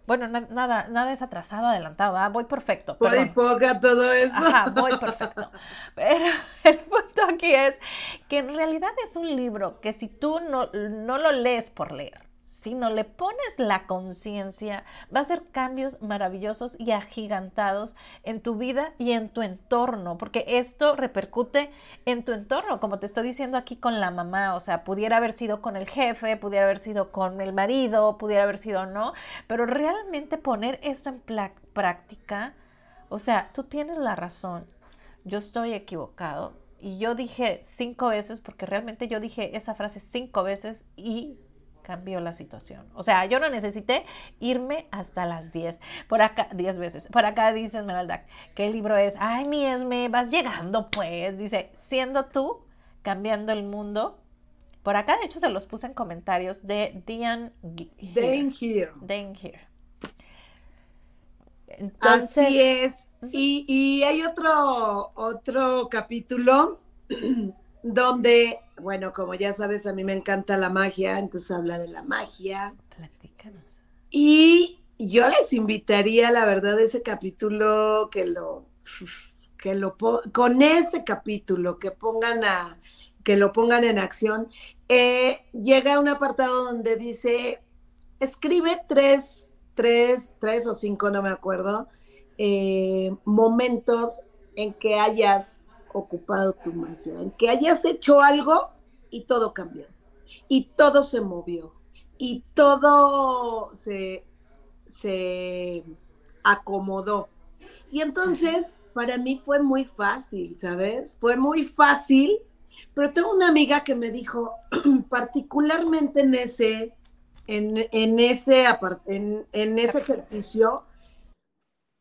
Bueno, nada, nada es atrasado, adelantado, voy perfecto. Voy poca todo eso. Ajá, voy perfecto. [LAUGHS] Pero [LAUGHS] el punto aquí es que en realidad es un libro que si tú no, no lo lees por leer, si no le pones la conciencia, va a hacer cambios maravillosos y agigantados en tu vida y en tu entorno, porque esto repercute en tu entorno, como te estoy diciendo aquí con la mamá, o sea, pudiera haber sido con el jefe, pudiera haber sido con el marido, pudiera haber sido no, pero realmente poner eso en práctica, o sea, tú tienes la razón, yo estoy equivocado. Y yo dije cinco veces, porque realmente yo dije esa frase cinco veces y cambió la situación. O sea, yo no necesité irme hasta las 10. Por acá, 10 veces. Por acá dice Esmeralda el libro es, ay, mi Esme, vas llegando pues. Dice, siendo tú cambiando el mundo. Por acá, de hecho, se los puse en comentarios de Diane Dane Here. Dane Here. Así es. Y, y, hay otro, otro capítulo [CLEARS THROAT] donde, bueno, como ya sabes, a mí me encanta la magia, entonces habla de la magia. Platícanos. Y yo les invitaría, la verdad, ese capítulo que lo, que lo con ese capítulo que pongan a, que lo pongan en acción. Eh, llega un apartado donde dice, escribe tres, tres, tres o cinco, no me acuerdo, eh, momentos en que hayas ocupado tu magia, en que hayas hecho algo y todo cambió, y todo se movió, y todo se, se acomodó. Y entonces, para mí fue muy fácil, ¿sabes? Fue muy fácil, pero tengo una amiga que me dijo, [CLEARS THROAT] particularmente en ese, en, ese, en, en ese ejercicio,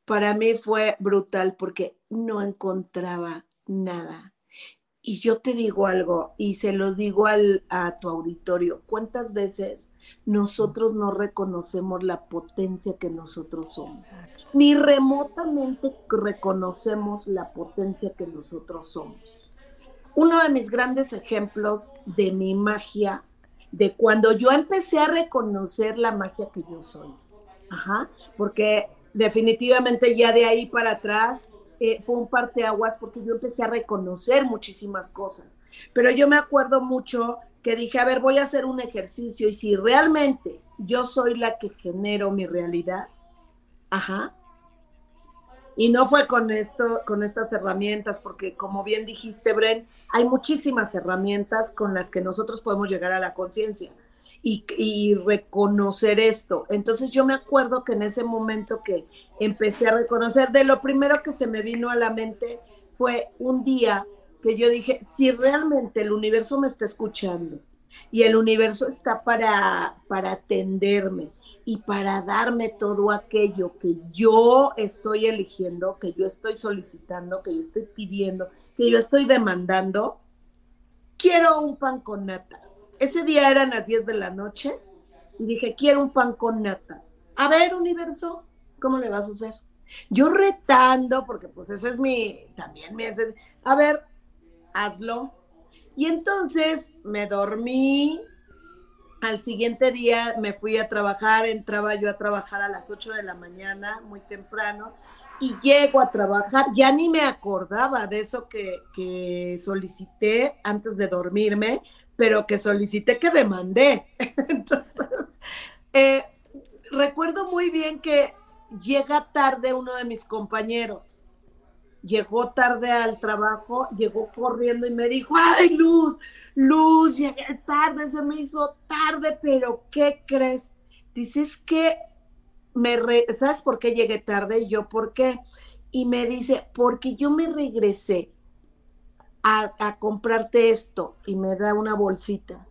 para mí fue brutal porque no encontraba nada. Y yo te digo algo, y se lo digo al, a tu auditorio, ¿cuántas veces nosotros no reconocemos la potencia que nosotros somos? Ni remotamente reconocemos la potencia que nosotros somos. Uno de mis grandes ejemplos de mi magia, de cuando yo empecé a reconocer la magia que yo soy. Ajá, porque definitivamente ya de ahí para atrás eh, fue un parteaguas porque yo empecé a reconocer muchísimas cosas. Pero yo me acuerdo mucho que dije, a ver, voy a hacer un ejercicio y si realmente yo soy la que genero mi realidad, ajá. Y no fue con esto, con estas herramientas, porque como bien dijiste, Bren, hay muchísimas herramientas con las que nosotros podemos llegar a la conciencia y, reconocer esto. Entonces yo me acuerdo que en ese momento que empecé a reconocer, de lo primero que se me vino a la mente fue un día que yo dije, si realmente el universo me está escuchando y el universo está para, para atenderme y para darme todo aquello que yo estoy eligiendo, que yo estoy solicitando, que yo estoy pidiendo, que yo estoy demandando, quiero un pan con nata ese día eran las 10 de la noche y dije, quiero un pan con nata. A ver, universo, ¿cómo le vas a hacer? Yo retando, porque pues ese es mi, también me hace, a ver, hazlo. Y entonces me dormí, al siguiente día me fui a trabajar, entraba yo a trabajar a las 8 de la mañana, muy temprano, y llego a trabajar, ya ni me acordaba de eso que, que solicité antes de dormirme, pero que solicité que demandé. [LAUGHS] Entonces, eh, recuerdo muy bien que llega tarde uno de mis compañeros. Llegó tarde al trabajo, llegó corriendo y me dijo, ay, Luz, Luz, llegué tarde, se me hizo tarde, pero ¿qué crees? Dices que me, ¿sabes por qué llegué tarde? Y yo, ¿por qué? Y me dice, porque yo me regresé a, comprarte esto y me da una bolsita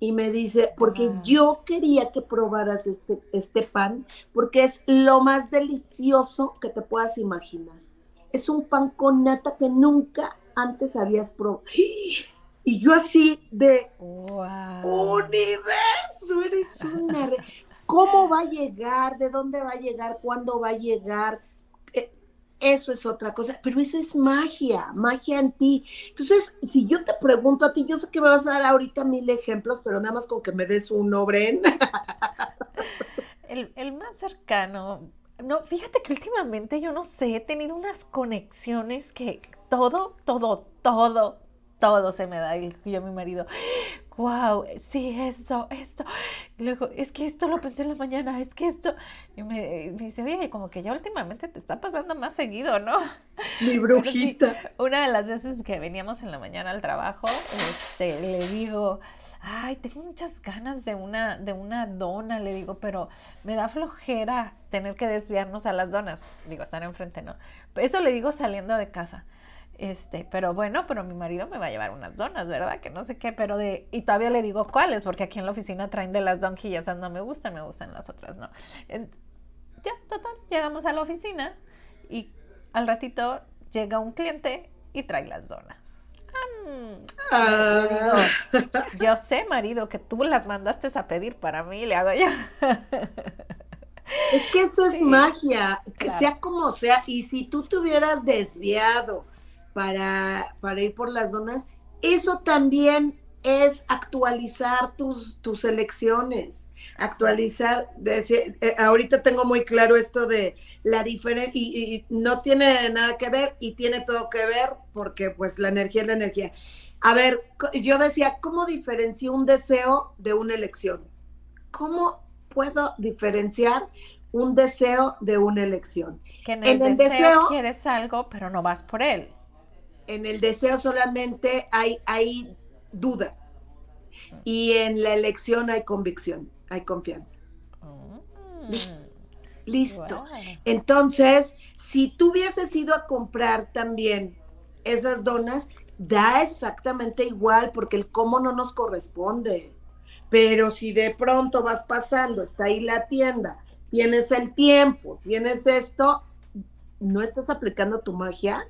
y me dice, porque yo quería que probaras este, este pan, porque es lo más delicioso que te puedas imaginar. Es un pan con nata que nunca antes habías probado. Y yo así de universo, eres una... ¿Cómo va a llegar? ¿De dónde va a llegar? ¿Cuándo va a llegar? Eso es otra cosa, pero eso es magia, magia en ti. Entonces, si yo te pregunto a ti, yo sé que me vas a dar ahorita mil ejemplos, pero nada más con que me des un Bren. [LAUGHS] El, el más cercano, no, fíjate que últimamente yo no sé, he tenido unas conexiones que todo, todo, todo, todo se me da. Yo mi marido, wow, sí, esto, esto. luego, es que esto lo pensé en la mañana, es que esto. Y me, dice, oye, como que ya últimamente te está pasando más seguido, ¿no? Mi brujita. una de las veces que veníamos en la mañana al trabajo, este, le digo, ay, tengo muchas ganas de una, de una dona, le digo, pero me da flojera tener que desviarnos a las donas. Digo, están enfrente, ¿no? Eso le digo saliendo de casa. Este, pero bueno, pero mi marido me va a llevar unas donas, ¿verdad? Que no sé qué, pero de, y todavía le digo cuáles, porque aquí en la oficina traen de las donkey y esas no me gustan, me gustan las otras, ¿no? ya, total, llegamos a la oficina y al ratito llega un cliente y trae las donas. Ah. yo sé, marido, que tú las mandaste a pedir para mí, le hago yo. Es que eso es magia, que sea como sea. Y si tú te hubieras desviado para, para ir por las donas, eso también es actualizar tus, tus elecciones, actualizar, eh, ahorita tengo muy claro esto de la diferencia, y, no tiene nada que ver, y tiene todo que ver, porque pues la energía es la energía. A ver, yo decía, ¿cómo diferencio un deseo de una elección? ¿Cómo puedo diferenciar un deseo de una elección? Que en el, deseo, quieres algo, pero no vas por él. En el deseo solamente hay, hay duda. Y en la elección hay convicción, hay confianza. Mm. Listo. Entonces, si tú hubieses ido a comprar también esas donas, da exactamente igual porque el cómo no nos corresponde. Pero si de pronto vas pasando, está ahí la tienda, tienes el tiempo, tienes esto, no estás aplicando tu magia,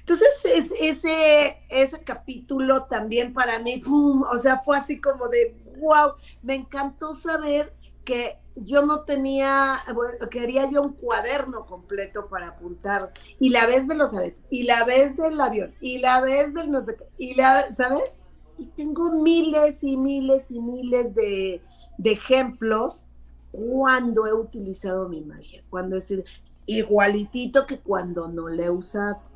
entonces, es, ese, ese capítulo también para mí, o sea, fue así como de, wow, me encantó saber que yo no tenía, bueno, quería yo un cuaderno completo para apuntar, y la vez de los aretes, y la vez del avión, y la vez del no sé qué, y la, ¿sabes? Y tengo miles y miles y miles de, de ejemplos cuando he utilizado mi magia, cuando sido igualitito que cuando no la he usado.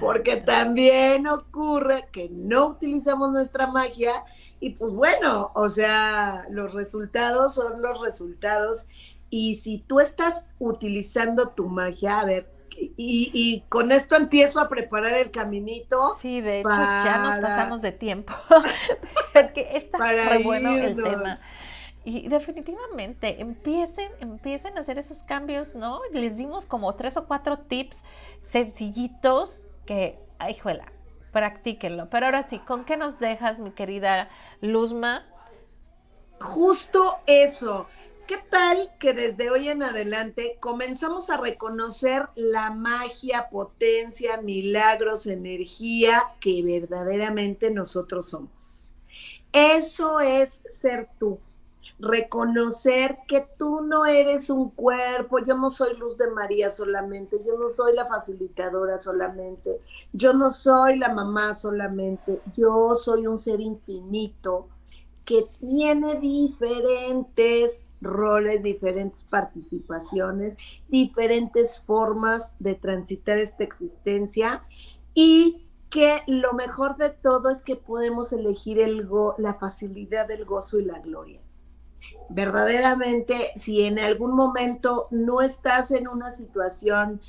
Porque también ocurre que no utilizamos nuestra magia y pues bueno, o sea, los resultados son los resultados y si tú estás utilizando tu magia, a ver, y, con esto empiezo a preparar el caminito. Sí, de hecho ya nos pasamos de tiempo, [LAUGHS] porque está muy bueno el tema. Y definitivamente empiecen, empiecen a hacer esos cambios, ¿no? Les dimos como tres o cuatro tips sencillitos que, ay, juela, practíquenlo. Pero ahora sí, ¿con qué nos dejas, mi querida Luzma? Justo eso. ¿Qué tal que desde hoy en adelante comenzamos a reconocer la magia, potencia, milagros, energía que verdaderamente nosotros somos? Eso es ser tú reconocer que tú no eres un cuerpo, yo no soy luz de María solamente, yo no soy la facilitadora solamente, yo no soy la mamá solamente, yo soy un ser infinito que tiene diferentes roles, diferentes participaciones, diferentes formas de transitar esta existencia y que lo mejor de todo es que podemos elegir el la facilidad del gozo y la gloria verdaderamente, si en algún momento no estás en una situación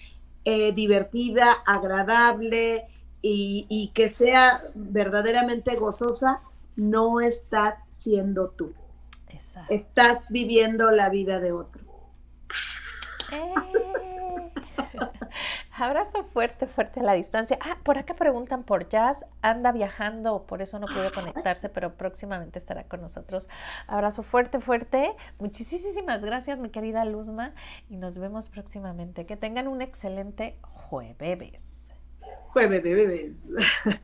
eh, divertida, agradable y, que sea verdaderamente gozosa, no estás siendo tú. Estás viviendo la vida de otro. Eh. [LAUGHS] Abrazo fuerte, fuerte a la distancia. Ah, por acá preguntan por Jazz. Anda viajando, por eso no pudo conectarse, pero próximamente estará con nosotros. Abrazo fuerte, fuerte. Muchísimas gracias, mi querida Luzma. Y nos vemos próximamente. Que tengan un excelente jueves. Jueves, bebés. [LAUGHS]